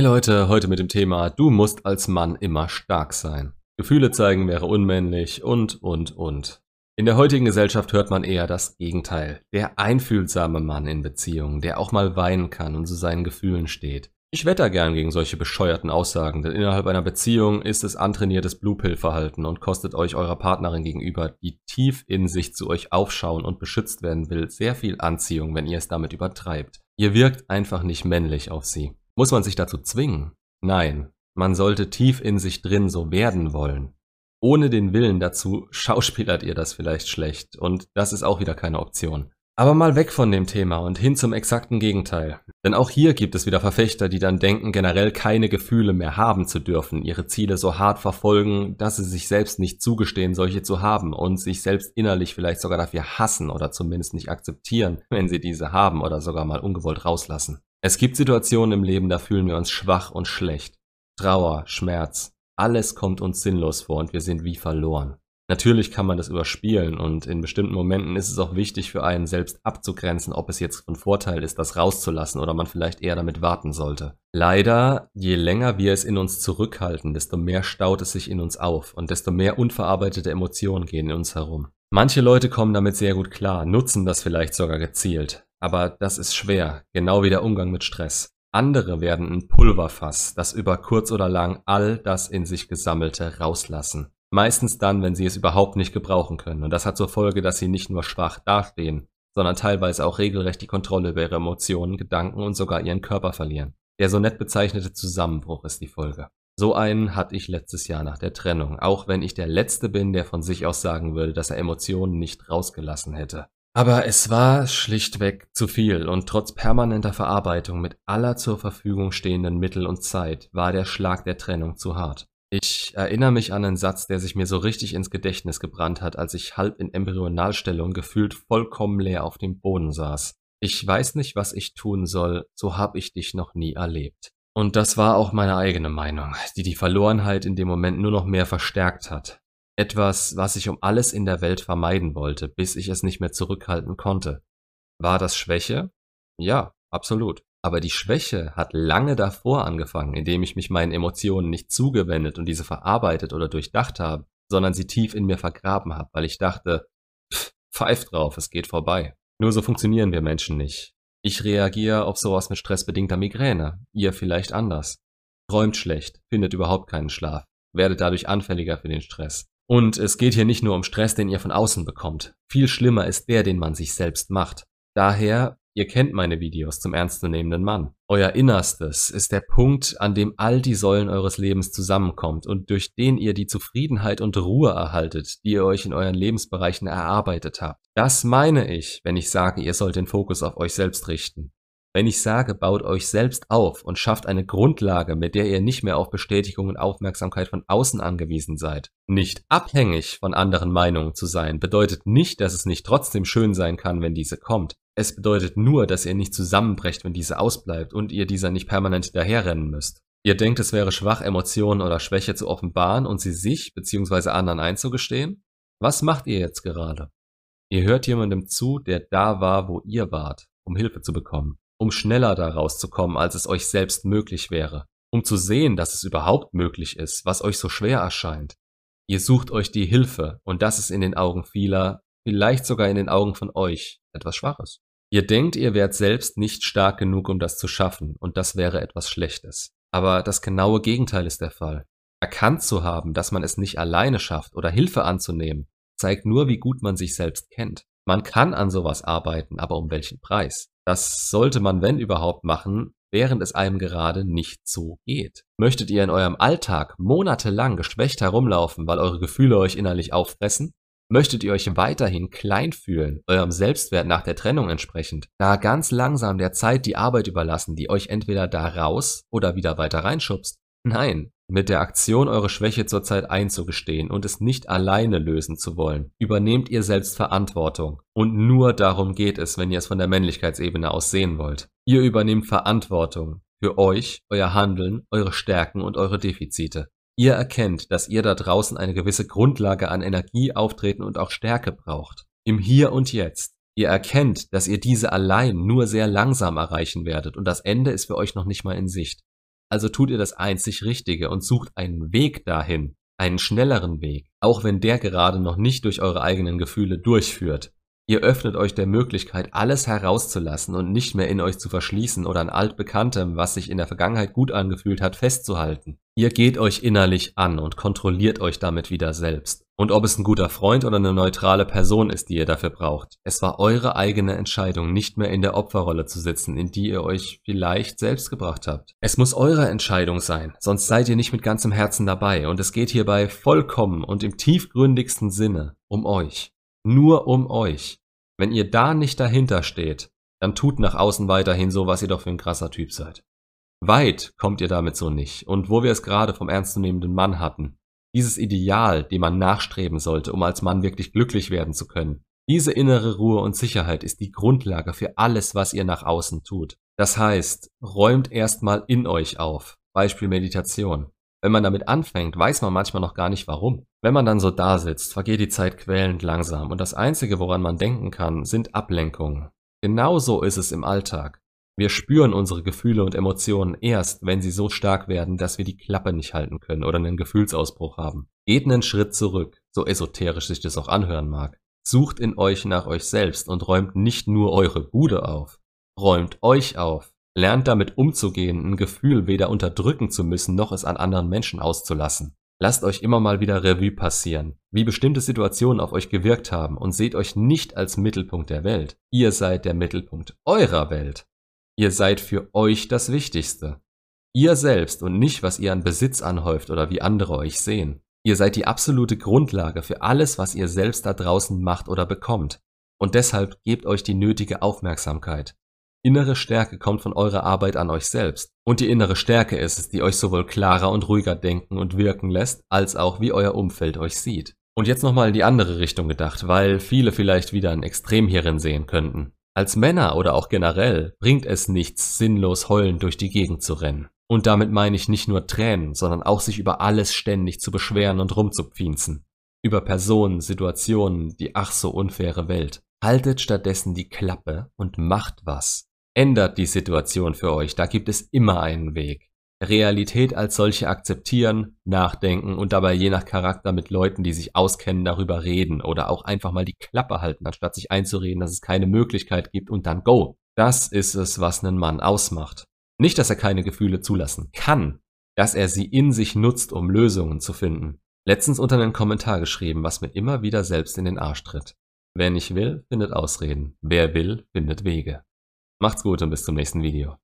Hey Leute, heute mit dem Thema, du musst als Mann immer stark sein. Gefühle zeigen wäre unmännlich und, und, und. In der heutigen Gesellschaft hört man eher das Gegenteil. Der einfühlsame Mann in Beziehungen, der auch mal weinen kann und zu seinen Gefühlen steht. Ich wetter gern gegen solche bescheuerten Aussagen, denn innerhalb einer Beziehung ist es antrainiertes Blue-Pill-Verhalten und kostet euch eurer Partnerin gegenüber, die tief in sich zu euch aufschauen und beschützt werden will, sehr viel Anziehung, wenn ihr es damit übertreibt. Ihr wirkt einfach nicht männlich auf sie. Muss man sich dazu zwingen? Nein, man sollte tief in sich drin so werden wollen. Ohne den Willen dazu schauspielert ihr das vielleicht schlecht und das ist auch wieder keine Option. Aber mal weg von dem Thema und hin zum exakten Gegenteil. Denn auch hier gibt es wieder Verfechter, die dann denken, generell keine Gefühle mehr haben zu dürfen, ihre Ziele so hart verfolgen, dass sie sich selbst nicht zugestehen, solche zu haben und sich selbst innerlich vielleicht sogar dafür hassen oder zumindest nicht akzeptieren, wenn sie diese haben oder sogar mal ungewollt rauslassen. Es gibt Situationen im Leben, da fühlen wir uns schwach und schlecht. Trauer, Schmerz, alles kommt uns sinnlos vor und wir sind wie verloren. Natürlich kann man das überspielen und in bestimmten Momenten ist es auch wichtig für einen selbst abzugrenzen, ob es jetzt von Vorteil ist, das rauszulassen oder man vielleicht eher damit warten sollte. Leider, je länger wir es in uns zurückhalten, desto mehr staut es sich in uns auf und desto mehr unverarbeitete Emotionen gehen in uns herum. Manche Leute kommen damit sehr gut klar, nutzen das vielleicht sogar gezielt. Aber das ist schwer, genau wie der Umgang mit Stress. Andere werden ein Pulverfass, das über kurz oder lang all das in sich Gesammelte rauslassen. Meistens dann, wenn sie es überhaupt nicht gebrauchen können. Und das hat zur Folge, dass sie nicht nur schwach dastehen, sondern teilweise auch regelrecht die Kontrolle über ihre Emotionen, Gedanken und sogar ihren Körper verlieren. Der so nett bezeichnete Zusammenbruch ist die Folge. So einen hatte ich letztes Jahr nach der Trennung, auch wenn ich der Letzte bin, der von sich aus sagen würde, dass er Emotionen nicht rausgelassen hätte. Aber es war schlichtweg zu viel und trotz permanenter Verarbeitung mit aller zur Verfügung stehenden Mittel und Zeit war der Schlag der Trennung zu hart. Ich erinnere mich an einen Satz, der sich mir so richtig ins Gedächtnis gebrannt hat, als ich halb in Embryonalstellung gefühlt vollkommen leer auf dem Boden saß. Ich weiß nicht, was ich tun soll, so hab ich dich noch nie erlebt. Und das war auch meine eigene Meinung, die die Verlorenheit in dem Moment nur noch mehr verstärkt hat. Etwas, was ich um alles in der Welt vermeiden wollte, bis ich es nicht mehr zurückhalten konnte. War das Schwäche? Ja, absolut. Aber die Schwäche hat lange davor angefangen, indem ich mich meinen Emotionen nicht zugewendet und diese verarbeitet oder durchdacht habe, sondern sie tief in mir vergraben habe, weil ich dachte, pff, pfeif drauf, es geht vorbei. Nur so funktionieren wir Menschen nicht. Ich reagiere auf sowas mit stressbedingter Migräne, ihr vielleicht anders. Träumt schlecht, findet überhaupt keinen Schlaf, werdet dadurch anfälliger für den Stress. Und es geht hier nicht nur um Stress, den ihr von außen bekommt. Viel schlimmer ist der, den man sich selbst macht. Daher, ihr kennt meine Videos zum ernstzunehmenden Mann. Euer Innerstes ist der Punkt, an dem all die Säulen eures Lebens zusammenkommt und durch den ihr die Zufriedenheit und Ruhe erhaltet, die ihr euch in euren Lebensbereichen erarbeitet habt. Das meine ich, wenn ich sage, ihr sollt den Fokus auf euch selbst richten. Wenn ich sage, baut euch selbst auf und schafft eine Grundlage, mit der ihr nicht mehr auf Bestätigung und Aufmerksamkeit von außen angewiesen seid. Nicht abhängig von anderen Meinungen zu sein, bedeutet nicht, dass es nicht trotzdem schön sein kann, wenn diese kommt. Es bedeutet nur, dass ihr nicht zusammenbrecht, wenn diese ausbleibt und ihr dieser nicht permanent hinterherrennen müsst. Ihr denkt, es wäre schwach, Emotionen oder Schwäche zu offenbaren und sie sich bzw. anderen einzugestehen? Was macht ihr jetzt gerade? Ihr hört jemandem zu, der da war, wo ihr wart, um Hilfe zu bekommen um schneller da rauszukommen, als es euch selbst möglich wäre, um zu sehen, dass es überhaupt möglich ist, was euch so schwer erscheint. Ihr sucht euch die Hilfe, und das ist in den Augen vieler, vielleicht sogar in den Augen von euch, etwas Schwaches. Ihr denkt, ihr wärt selbst nicht stark genug, um das zu schaffen, und das wäre etwas Schlechtes. Aber das genaue Gegenteil ist der Fall. Erkannt zu haben, dass man es nicht alleine schafft oder Hilfe anzunehmen, zeigt nur, wie gut man sich selbst kennt. Man kann an sowas arbeiten, aber um welchen Preis? Das sollte man, wenn überhaupt, machen, während es einem gerade nicht so geht. Möchtet ihr in eurem Alltag monatelang geschwächt herumlaufen, weil eure Gefühle euch innerlich auffressen? Möchtet ihr euch weiterhin klein fühlen, eurem Selbstwert nach der Trennung entsprechend, da ganz langsam der Zeit die Arbeit überlassen, die euch entweder da raus oder wieder weiter reinschubst? Nein, mit der Aktion eure Schwäche zurzeit einzugestehen und es nicht alleine lösen zu wollen, übernehmt ihr selbst Verantwortung. Und nur darum geht es, wenn ihr es von der Männlichkeitsebene aus sehen wollt. Ihr übernehmt Verantwortung für euch, euer Handeln, eure Stärken und eure Defizite. Ihr erkennt, dass ihr da draußen eine gewisse Grundlage an Energie, Auftreten und auch Stärke braucht. Im Hier und Jetzt. Ihr erkennt, dass ihr diese allein nur sehr langsam erreichen werdet und das Ende ist für euch noch nicht mal in Sicht. Also tut ihr das einzig Richtige und sucht einen Weg dahin, einen schnelleren Weg, auch wenn der gerade noch nicht durch eure eigenen Gefühle durchführt. Ihr öffnet euch der Möglichkeit, alles herauszulassen und nicht mehr in euch zu verschließen oder an altbekanntem, was sich in der Vergangenheit gut angefühlt hat, festzuhalten. Ihr geht euch innerlich an und kontrolliert euch damit wieder selbst. Und ob es ein guter Freund oder eine neutrale Person ist, die ihr dafür braucht, es war eure eigene Entscheidung, nicht mehr in der Opferrolle zu sitzen, in die ihr euch vielleicht selbst gebracht habt. Es muss eure Entscheidung sein, sonst seid ihr nicht mit ganzem Herzen dabei und es geht hierbei vollkommen und im tiefgründigsten Sinne um euch. Nur um euch. Wenn ihr da nicht dahinter steht, dann tut nach außen weiterhin so, was ihr doch für ein krasser Typ seid. Weit kommt ihr damit so nicht. Und wo wir es gerade vom ernstzunehmenden Mann hatten, dieses Ideal, dem man nachstreben sollte, um als Mann wirklich glücklich werden zu können, diese innere Ruhe und Sicherheit ist die Grundlage für alles, was ihr nach außen tut. Das heißt, räumt erstmal in euch auf. Beispiel Meditation. Wenn man damit anfängt, weiß man manchmal noch gar nicht warum. Wenn man dann so da sitzt, vergeht die Zeit quälend langsam und das Einzige, woran man denken kann, sind Ablenkungen. Genauso ist es im Alltag. Wir spüren unsere Gefühle und Emotionen erst, wenn sie so stark werden, dass wir die Klappe nicht halten können oder einen Gefühlsausbruch haben. Geht einen Schritt zurück, so esoterisch sich das auch anhören mag. Sucht in euch nach euch selbst und räumt nicht nur eure Bude auf. Räumt euch auf. Lernt damit umzugehen, ein Gefühl weder unterdrücken zu müssen, noch es an anderen Menschen auszulassen. Lasst euch immer mal wieder Revue passieren, wie bestimmte Situationen auf euch gewirkt haben und seht euch nicht als Mittelpunkt der Welt. Ihr seid der Mittelpunkt eurer Welt. Ihr seid für euch das Wichtigste. Ihr selbst und nicht, was ihr an Besitz anhäuft oder wie andere euch sehen. Ihr seid die absolute Grundlage für alles, was ihr selbst da draußen macht oder bekommt. Und deshalb gebt euch die nötige Aufmerksamkeit. Innere Stärke kommt von eurer Arbeit an euch selbst. Und die innere Stärke ist es, die euch sowohl klarer und ruhiger denken und wirken lässt, als auch wie euer Umfeld euch sieht. Und jetzt nochmal in die andere Richtung gedacht, weil viele vielleicht wieder ein Extrem hierin sehen könnten. Als Männer oder auch generell bringt es nichts, sinnlos heulend durch die Gegend zu rennen. Und damit meine ich nicht nur Tränen, sondern auch sich über alles ständig zu beschweren und rumzupfienzen. Über Personen, Situationen, die ach so unfaire Welt. Haltet stattdessen die Klappe und macht was. Ändert die Situation für euch, da gibt es immer einen Weg. Realität als solche akzeptieren, nachdenken und dabei je nach Charakter mit Leuten, die sich auskennen, darüber reden oder auch einfach mal die Klappe halten, anstatt sich einzureden, dass es keine Möglichkeit gibt und dann go. Das ist es, was einen Mann ausmacht. Nicht, dass er keine Gefühle zulassen kann, dass er sie in sich nutzt, um Lösungen zu finden. Letztens unter einen Kommentar geschrieben, was mir immer wieder selbst in den Arsch tritt. Wer nicht will, findet Ausreden. Wer will, findet Wege. Macht's gut und bis zum nächsten Video.